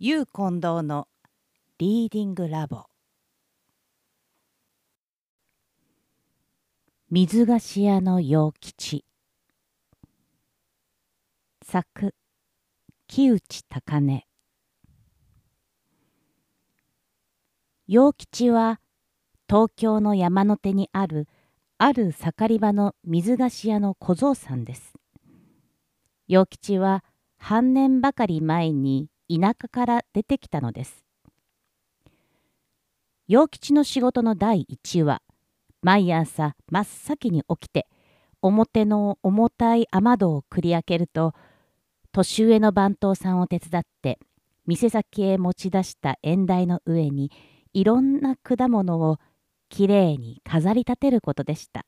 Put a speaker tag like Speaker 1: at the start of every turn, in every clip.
Speaker 1: ゆう近藤のリーディングラボ。水菓子屋の陽吉。作木内高根。陽吉は東京の山の手にあるある盛り場の水菓子屋の小僧さんです。陽吉は半年ばかり前に田舎から出てきたのです。陽吉の仕事の第一は、毎朝真っ先に起きて、表の重たい雨戸を繰り開けると、年上の番頭さんを手伝って、店先へ持ち出した縁台の上に、いろんな果物をきれいに飾り立てることでした。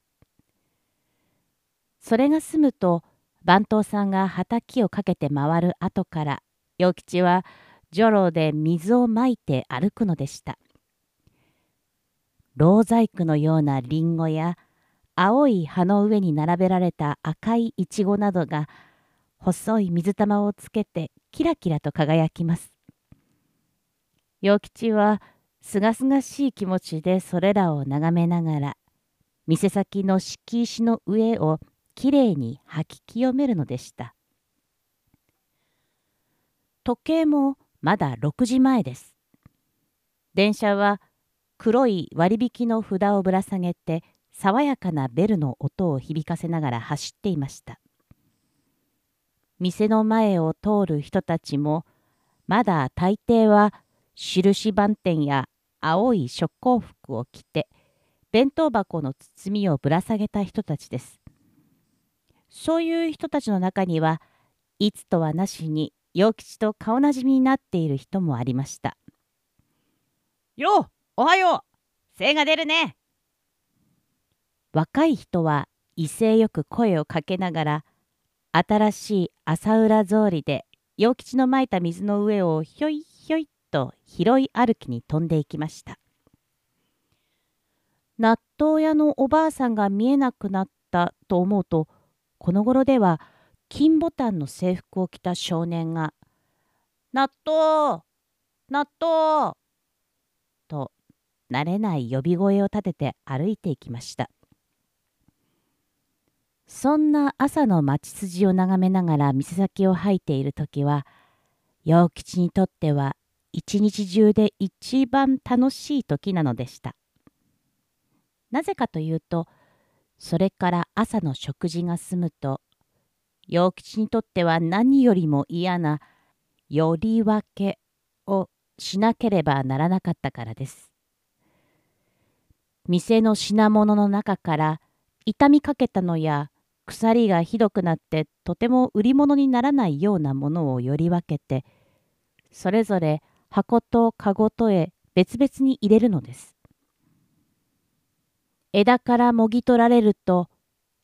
Speaker 1: それが済むと、番頭さんが畑をかけて回る後から与吉は女郎で水をまいて歩くのでした。老細工のようなリンゴや青い葉の上に並べられた赤いイチゴなどが細い水玉をつけてキラキラと輝きます。陽吉はすがすがしい気持ちでそれらを眺めながら店先の敷石の上をきれいに吐き清めるのでした。時計もまだ6時前です。電車は黒い割引の札をぶら下げて爽やかなベルの音を響かせながら走っていました。店の前を通る人たちもまだ大抵は印番店や青い職工服を着て弁当箱の包みをぶら下げた人たちです。そういう人たちの中にはいつとはなしに陽吉と顔なじみになっている人もありました。
Speaker 2: よおはよう精が出るね
Speaker 1: 若い人は威勢よく声をかけながら新しい朝浦草履で陽吉のまいた水の上をひょいひょいと広い歩きに飛んでいきました。納豆屋のおばあさんが見えなくなったと思うとこの頃では金ボタンの制服を着た少年が「納豆納豆!」と慣れない呼び声を立てて歩いていきましたそんな朝の町筋を眺めながら店先を吐いている時は陽吉にとっては一日中で一番楽しい時なのでしたなぜかというとそれから朝の食事が済むと陽吉にとっては何よりも嫌なより分けをしなければならなかったからです。店の品物の中から傷みかけたのや鎖がひどくなってとても売り物にならないようなものをより分けてそれぞれ箱と籠とへ別々に入れるのです。枝からもぎ取られると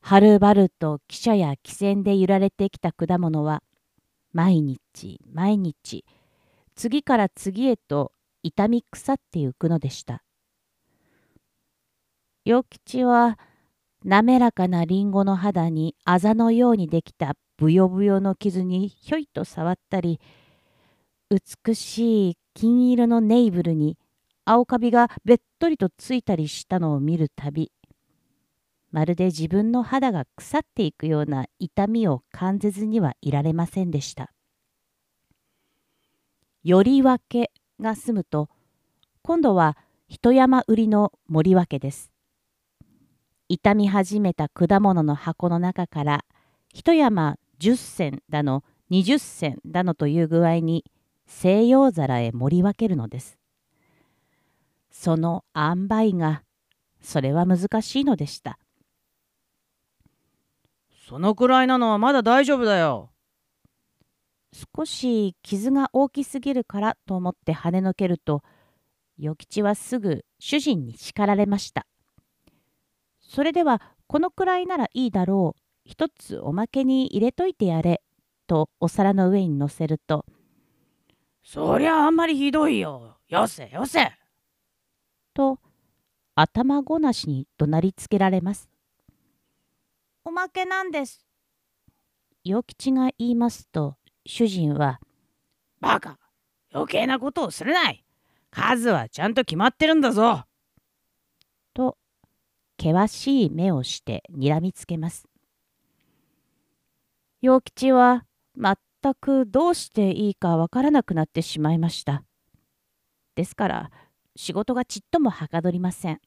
Speaker 1: はるばると汽車や汽船で揺られてきた果物は毎日毎日次から次へと痛み腐ってゆくのでした。陽吉は滑らかなりんごの肌にあざのようにできたぶよぶよの傷にひょいと触ったり美しい金色のネイブルに青カビがべっとりとついたりしたのを見るたびまるで自分の肌が腐っていくような痛みを感じずにはいられませんでした。より分けが済むと、今度は一山売りの森分けです。傷み始めた果物の箱の中から一山10銭だの20銭だのという具合に西洋皿へ盛り分けるのです。その塩梅がそれは難しいのでした。
Speaker 2: そのくらいなのはまだ大丈夫だよ。
Speaker 1: 少し傷が大きすぎるからと思って跳ねのけると、与吉はすぐ主人に叱られました。それではこのくらいならいいだろう。一つおまけに入れといてやれ。とお皿の上に乗せると、
Speaker 2: そりゃあんまりひどいよ。よせよせ。
Speaker 1: と頭ごなしに怒鳴りつけられます。
Speaker 3: おまけなんです。
Speaker 1: 与吉が言いますと、主人は、
Speaker 2: バカ余計なことをするない。数はちゃんと決まってるんだぞ。
Speaker 1: と険しい目をして睨みつけます。陽吉は全くどうしていいかわからなくなってしまいましたですから仕事がちっともはかどりません。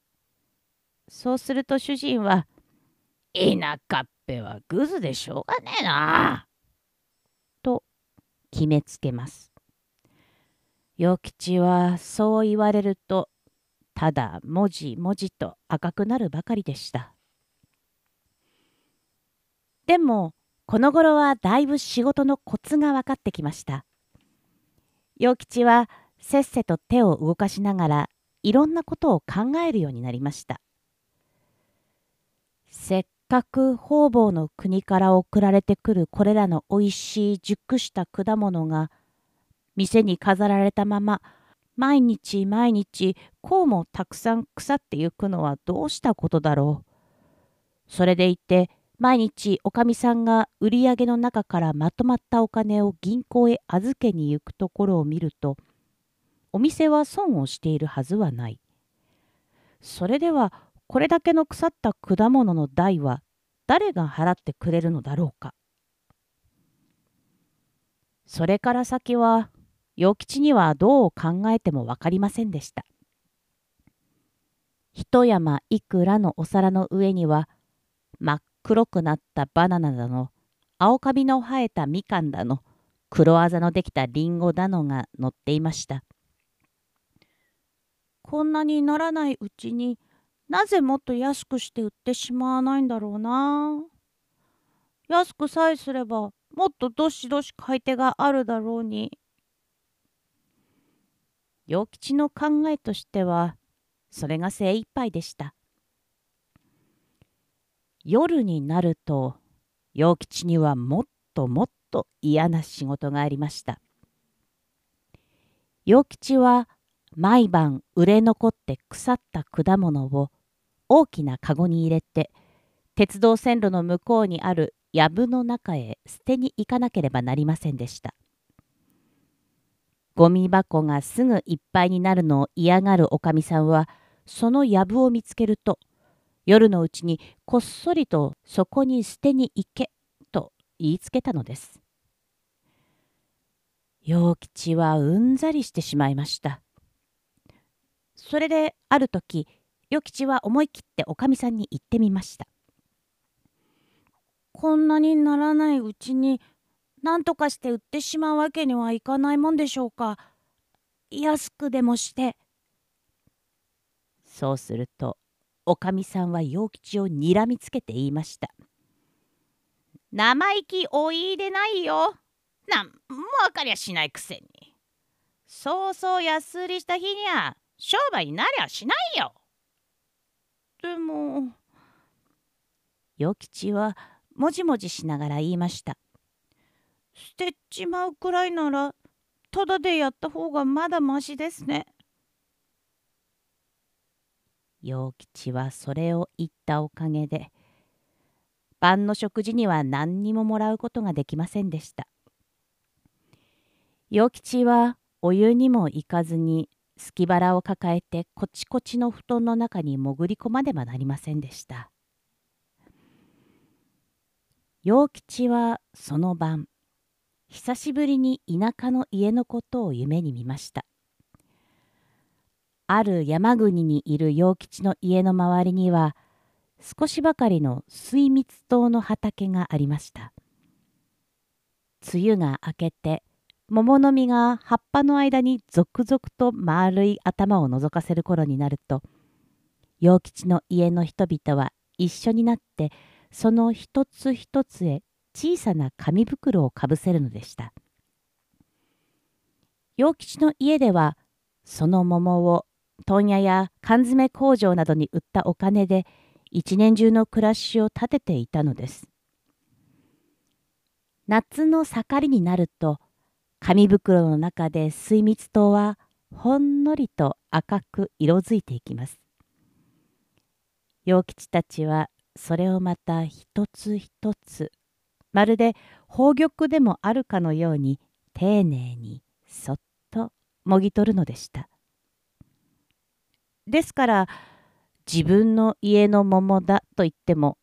Speaker 1: そうすると主人は「
Speaker 2: 田舎っぺはグズでしょうがねえな」
Speaker 1: と決めつけます。与吉はそう言われるとただ文字文字と赤くなるばかりでした。でもこの頃はだいぶ仕事のコツが分かってきました。与吉はせっせと手を動かしながらいろんなことを考えるようになりました。せっかく方々の国から送られてくるこれらのおいしい熟した果物が店に飾られたまま毎日毎日こうもたくさん腐ってゆくのはどうしたことだろう。それでいて毎日おかみさんが売り上げの中からまとまったお金を銀行へ預けに行くところを見るとお店は損をしているはずはない。それではこれだけの腐った果物の代は誰が払ってくれるのだろうか？それから先は陽吉にはどう考えても分かりませんでした。一山いくらのお皿の上には真っ黒くなったバナナだの青カビの生えたみかんだの黒あざのできたりんごだのが乗っていました。こんなにならないうちになぜもっと安くして売ってしまわないんだろうな。安くさえすればもっとどしどし買い手があるだろうに。陽吉の考えとしてはそれが精一杯でした夜になると陽吉にはもっともっと嫌な仕事がありました陽吉は毎晩売れ残って腐った果物を大きなかごに入れて鉄道線路の向こうにある藪の中へ捨てに行かなければなりませんでしたゴミ箱がすぐいっぱいになるのを嫌がるおかみさんはその藪を見つけると夜のうちにこっそりとそこに捨てに行けと言いつけたのです。陽吉はうんざりしてしまいました。それである時与吉は思い切っておかみさんに言ってみました。こんなにならないうちに何とかして売ってしまうわけにはいかないもんでしょうか。安くでもして。そうするとおかみさんは陽吉をにらみつけて言いました。
Speaker 2: 生意気おいでないよ。なんも分かりゃしないくせに。そうそう安売りした日にゃ商売になりゃしないよ。
Speaker 3: でも
Speaker 1: 陽吉はもじもじしながら言いました。
Speaker 3: 捨てちまうくらいならただでやった方がまだましですね。
Speaker 1: 陽吉はそれを言ったおかげで晩の食事には何にももらうことができませんでした。陽吉はお湯にも行かずにすき腹を抱えてこちこちの布団の中に潜り込まねばなりませんでした。陽吉はその晩久しぶりに田舎の家のことを夢に見ました。ある山国にいる陽吉の家の周りには少しばかりの水蜜糖の畑がありました。梅雨が明けて桃の実が葉っぱの間に続々と丸い頭を覗かせる頃になると陽吉の家の人々は一緒になってその一つ一つへ小さな紙袋をかぶせるのでした。陽吉の家ではその桃を問屋や缶詰工場などに売ったお金で一年中の暮らしを立てていたのです。夏の盛りになると紙袋の中で水蜜糖はほんのりと赤く色づいていきます。陽吉たちはそれをまた一つ一つまるで宝玉でもあるかのように丁寧にそっともぎ取るのでした。ですから自分の家の桃だと言っても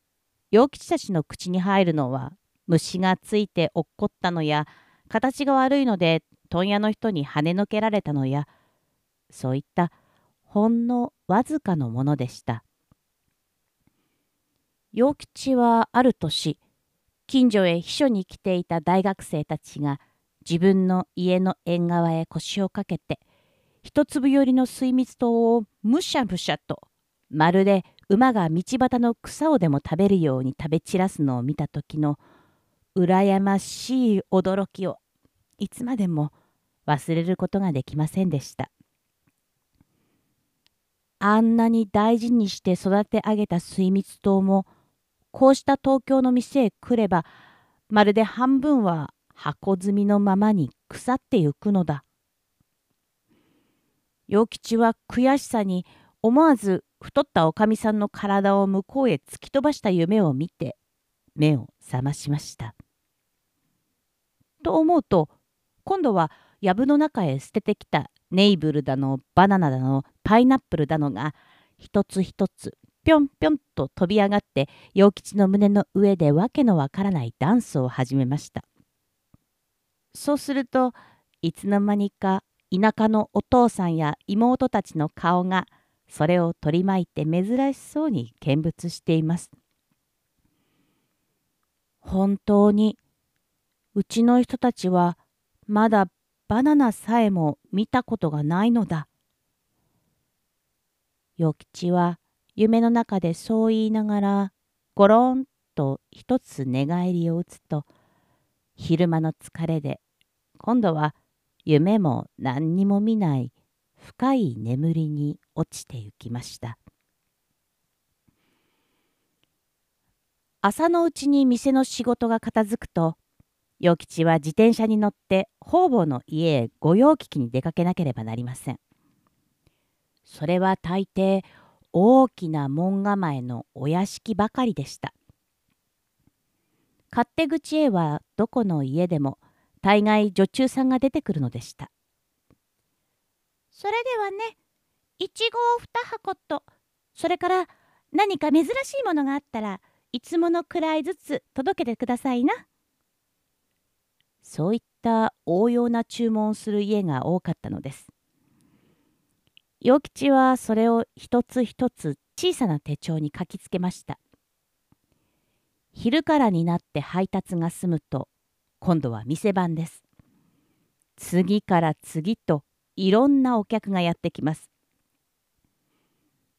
Speaker 1: 陽吉たちの口に入るのは虫がついて落っこったのや形が悪いので問屋の人に跳ねのけられたのやそういったほんのわずかのものでした。陽吉はある年近所へ秘書に来ていた大学生たちが自分の家の縁側へ腰をかけて一粒寄りの水蜜糖をむしゃむしゃとまるで馬が道端の草をでも食べるように食べ散らすのを見た時の羨ましい驚きをいつまでも忘れることができませんでした。あんなに大事にして育て上げた水蜜糖もこうした東京の店へ来ればまるで半分は箱積みのままに腐ってゆくのだ。陽吉は悔しさに思わず太ったおかみさんの体を向こうへ突き飛ばした夢を見て目を覚ましました。と思うと今度は藪の中へ捨ててきたネイブルだのバナナだのパイナップルだのが一つ一つぴょんぴょんと飛び上がって陽吉の胸の上でわけのわからないダンスを始めました。そうするといつの間にか田舎のお父さんや妹たちの顔がそれを取り巻いて珍しそうに見物しています。本当にうちの人たちはまだバナナさえも見たことがないのだ。与吉は夢の中でそう言いながらゴロンと一つ寝返りを打つと昼間の疲れで今度は夢も何にも見ない深い眠りに落ちてゆきました朝のうちに店の仕事が片付くと与吉は自転車に乗って方々の家へ御用聞きに出かけなければなりませんそれは大抵大きな門構えのお屋敷ばかりでした。勝手口へはどこの家でも大概女中さんが出てくるのでした。
Speaker 3: それではね、いちごを2箱と、それから何か珍しいものがあったらいつものくらいずつ届けてくださいな。
Speaker 1: そういった応用な注文をする家が多かったのです。陽吉はそれを一つ一つ小さな手帳に書きつけました。昼からになって配達が済むと今度は店番です。次から次といろんなお客がやってきます。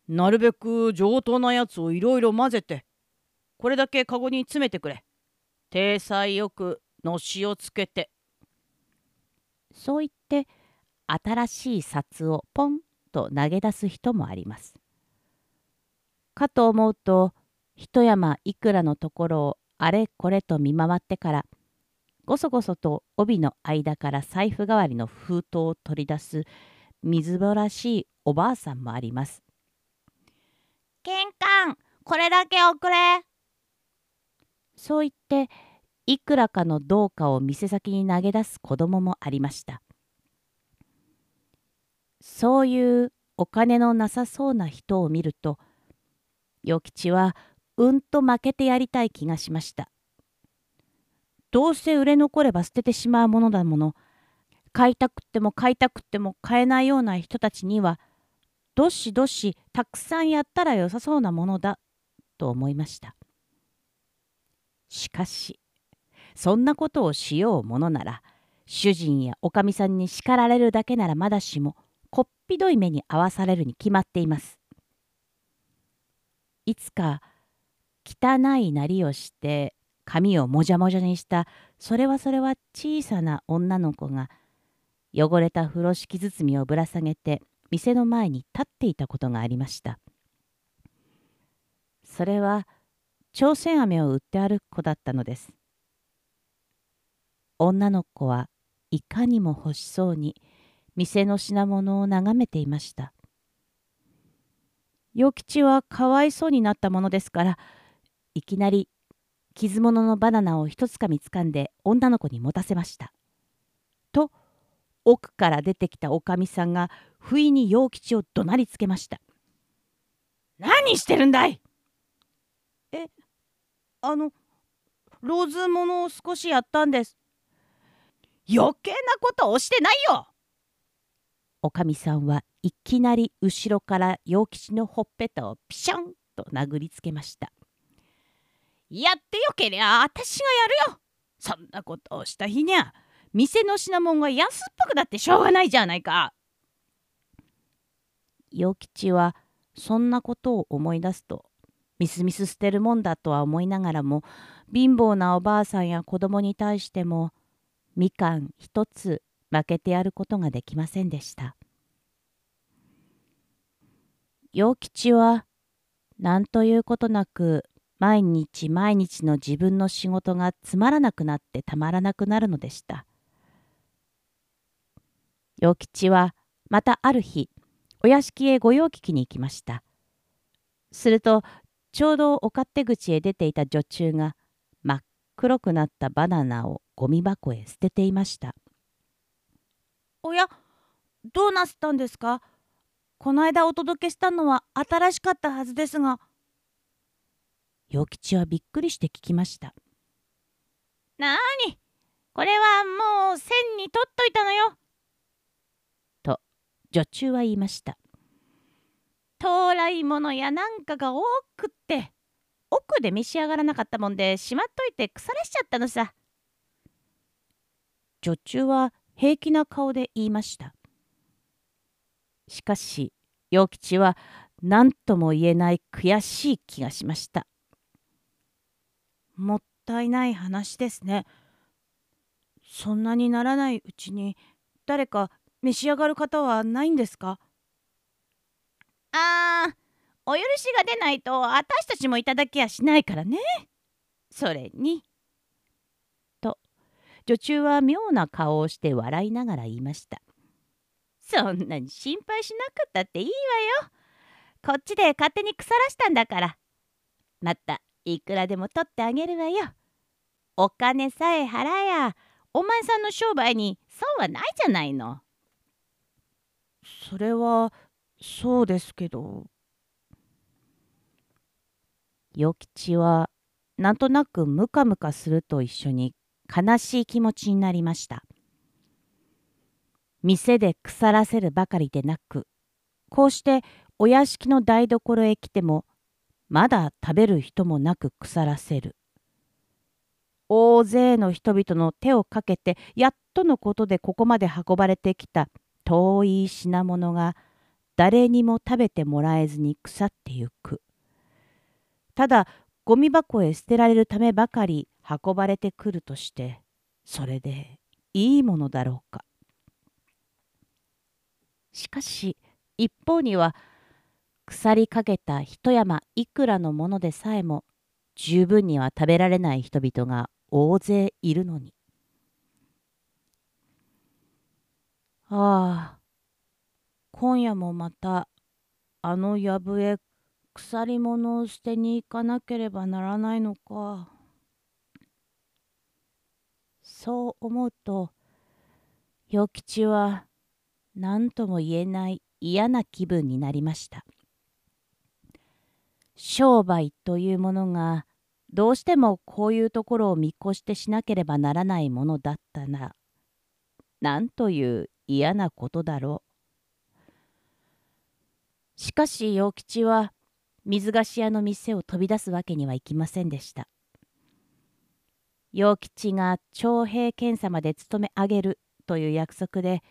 Speaker 2: なるべく上等なやつをいろいろ混ぜてこれだけカゴに詰めてくれ。体裁よくのしをつけて。
Speaker 1: そう言って新しい札をポンと投げ出す人もあります。かと思うと一山いくらのところをあれこれと見回ってからごそごそと帯の間から財布代わりの封筒を取り出す水ぼらしいおばあさんもあります。
Speaker 3: 玄関これだけおくれ
Speaker 1: そう言っていくらかの銅貨を店先に投げ出す子供もありました。そういうお金のなさそうな人を見ると与吉はうんと負けてやりたい気がしました。どうせ売れ残れば捨ててしまうものだもの買いたくっても買いたくっても買えないような人たちにはどしどしたくさんやったらよさそうなものだと思いました。しかしそんなことをしようものなら主人やおかみさんに叱られるだけならまだしもこっぴどい目に遭わされるに決まっています。いつか汚いなりをして髪をもじゃもじゃにしたそれはそれは小さな女の子が汚れた風呂敷包みをぶら下げて店の前に立っていたことがありました。それは朝鮮飴を売って歩く子だったのです。女の子はいかにも欲しそうに店の品物を眺めていました。与吉はかわいそうになったものですからいきなり傷物のバナナを一つかみつかんで女の子に持たせました。と奥から出てきたおかみさんが不意に陽吉を怒鳴りつけました。
Speaker 2: 何してるんだい？
Speaker 1: えあのローズものを少しやったんです。
Speaker 2: 余計なことをしてないよ
Speaker 1: おかみさんはいきなり後ろから陽吉のほっぺたをピシャンと殴りつけました。
Speaker 2: やってよけりゃあ私がやるよそんなことをした日にゃ店の品物が安っぽくだってしょうがないじゃないか。
Speaker 1: 陽吉はそんなことを思い出すとみすみす捨てるもんだとは思いながらも貧乏なおばあさんや子供に対してもみかん一つ負けてやることができませんでした。陽吉は何ということなく毎日毎日の自分の仕事がつまらなくなってたまらなくなるのでした。陽吉はまたある日お屋敷へ御用聞きに行きました。するとちょうどお勝手口へ出ていた女中が真っ黒くなったバナナをゴミ箱へ捨てていました。
Speaker 3: おやどうなすったんですか？この間お届けしたのは新しかったはずですが。
Speaker 1: 陽吉はびっくりして聞きました。
Speaker 2: なーに？これはもう線に取っといたのよ。
Speaker 1: と女中は言いました。
Speaker 2: 到来物やなんかが多くって奥で召し上がらなかったもんでしまっといて腐らしちゃったのさ。
Speaker 1: 女中は平気な顔で言いました。しかし陽吉は何とも言えない悔しい気がしました。
Speaker 3: もったいない話ですね。そんなにならないうちに誰か召し上がる方はないんですか？
Speaker 2: あーお許しが出ないと私たちもいただきやしないからね。それに。
Speaker 1: と女中は妙な顔をして笑いながら言いました。
Speaker 2: そんなに心配しなくったっていいわよ。こっちで勝手に腐らしたんだから。またいくらでも取ってあげるわよ。お金さえ払えやお前さんの商売に損はないじゃないの。
Speaker 3: それはそうですけど。
Speaker 1: 与吉はなんとなくムカムカすると一緒に悲しい気持ちになりました。店で腐らせるばかりでなくこうしてお屋敷の台所へ来てもまだ食べる人もなく腐らせる。大勢の人々の手をかけてやっとのことでここまで運ばれてきた遠い品物が誰にも食べてもらえずに腐ってゆく。ただゴミ箱へ捨てられるためばかり運ばれてくるとしてそれでいいものだろうか。しかし一方には腐りかけた一山いくらのものでさえも十分には食べられない人々が大勢いるのに。ああ今夜もまたあの藪へ腐り物を捨てに行かなければならないのか。そう思うと与吉は何とも言えない嫌な気分になりました。商売というものがどうしてもこういうところを見越してしなければならないものだったならなんという嫌なことだろう。しかし陽吉は水菓子屋の店を飛び出すわけにはいきませんでした。陽吉が徴兵検査まで勤め上げるという約束で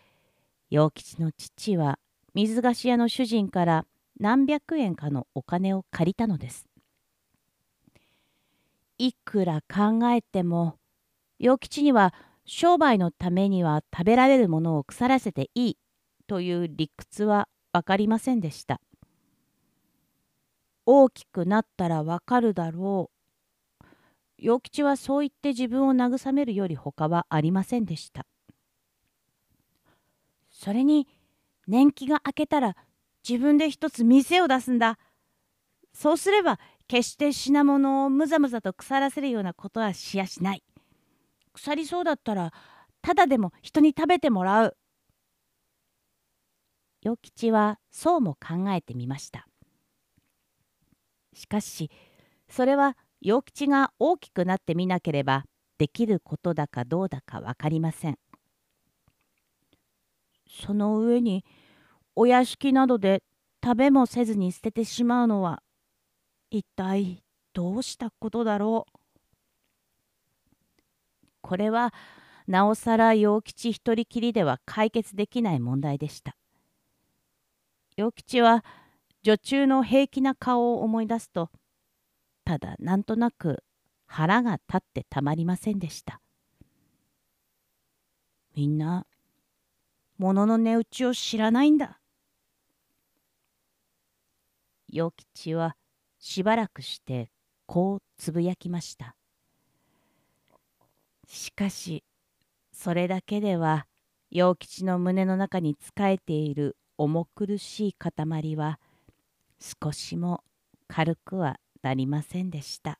Speaker 1: 陽吉の父は水菓子屋の主人から何百円かのお金を借りたのです。いくら考えても陽吉には商売のためには食べられるものを腐らせていいという理屈は分かりませんでした。大きくなったらわかるだろう。陽吉はそう言って自分を慰めるより他はありませんでした。それに年季が明けたら自分で一つ店を出すんだ。そうすれば決して品物をむざむざと腐らせるようなことはしやしない。腐りそうだったらただでも人に食べてもらう。与吉はそうも考えてみましたしかしそれは陽吉が大きくなってみなければできることだかどうだか分かりません。その上にお屋敷などで食べもせずに捨ててしまうのは一体どうしたことだろう。これはなおさら陽吉一人きりでは解決できない問題でした。陽吉は女中の平気な顔を思い出すとただなんとなく腹が立ってたまりませんでした。みんな物の値打ちを知らないんだ。陽吉はしばらくしてこうつぶやきました。しかしそれだけでは陽吉の胸の中に仕えている重苦しい塊は少しも軽くはなりませんでした。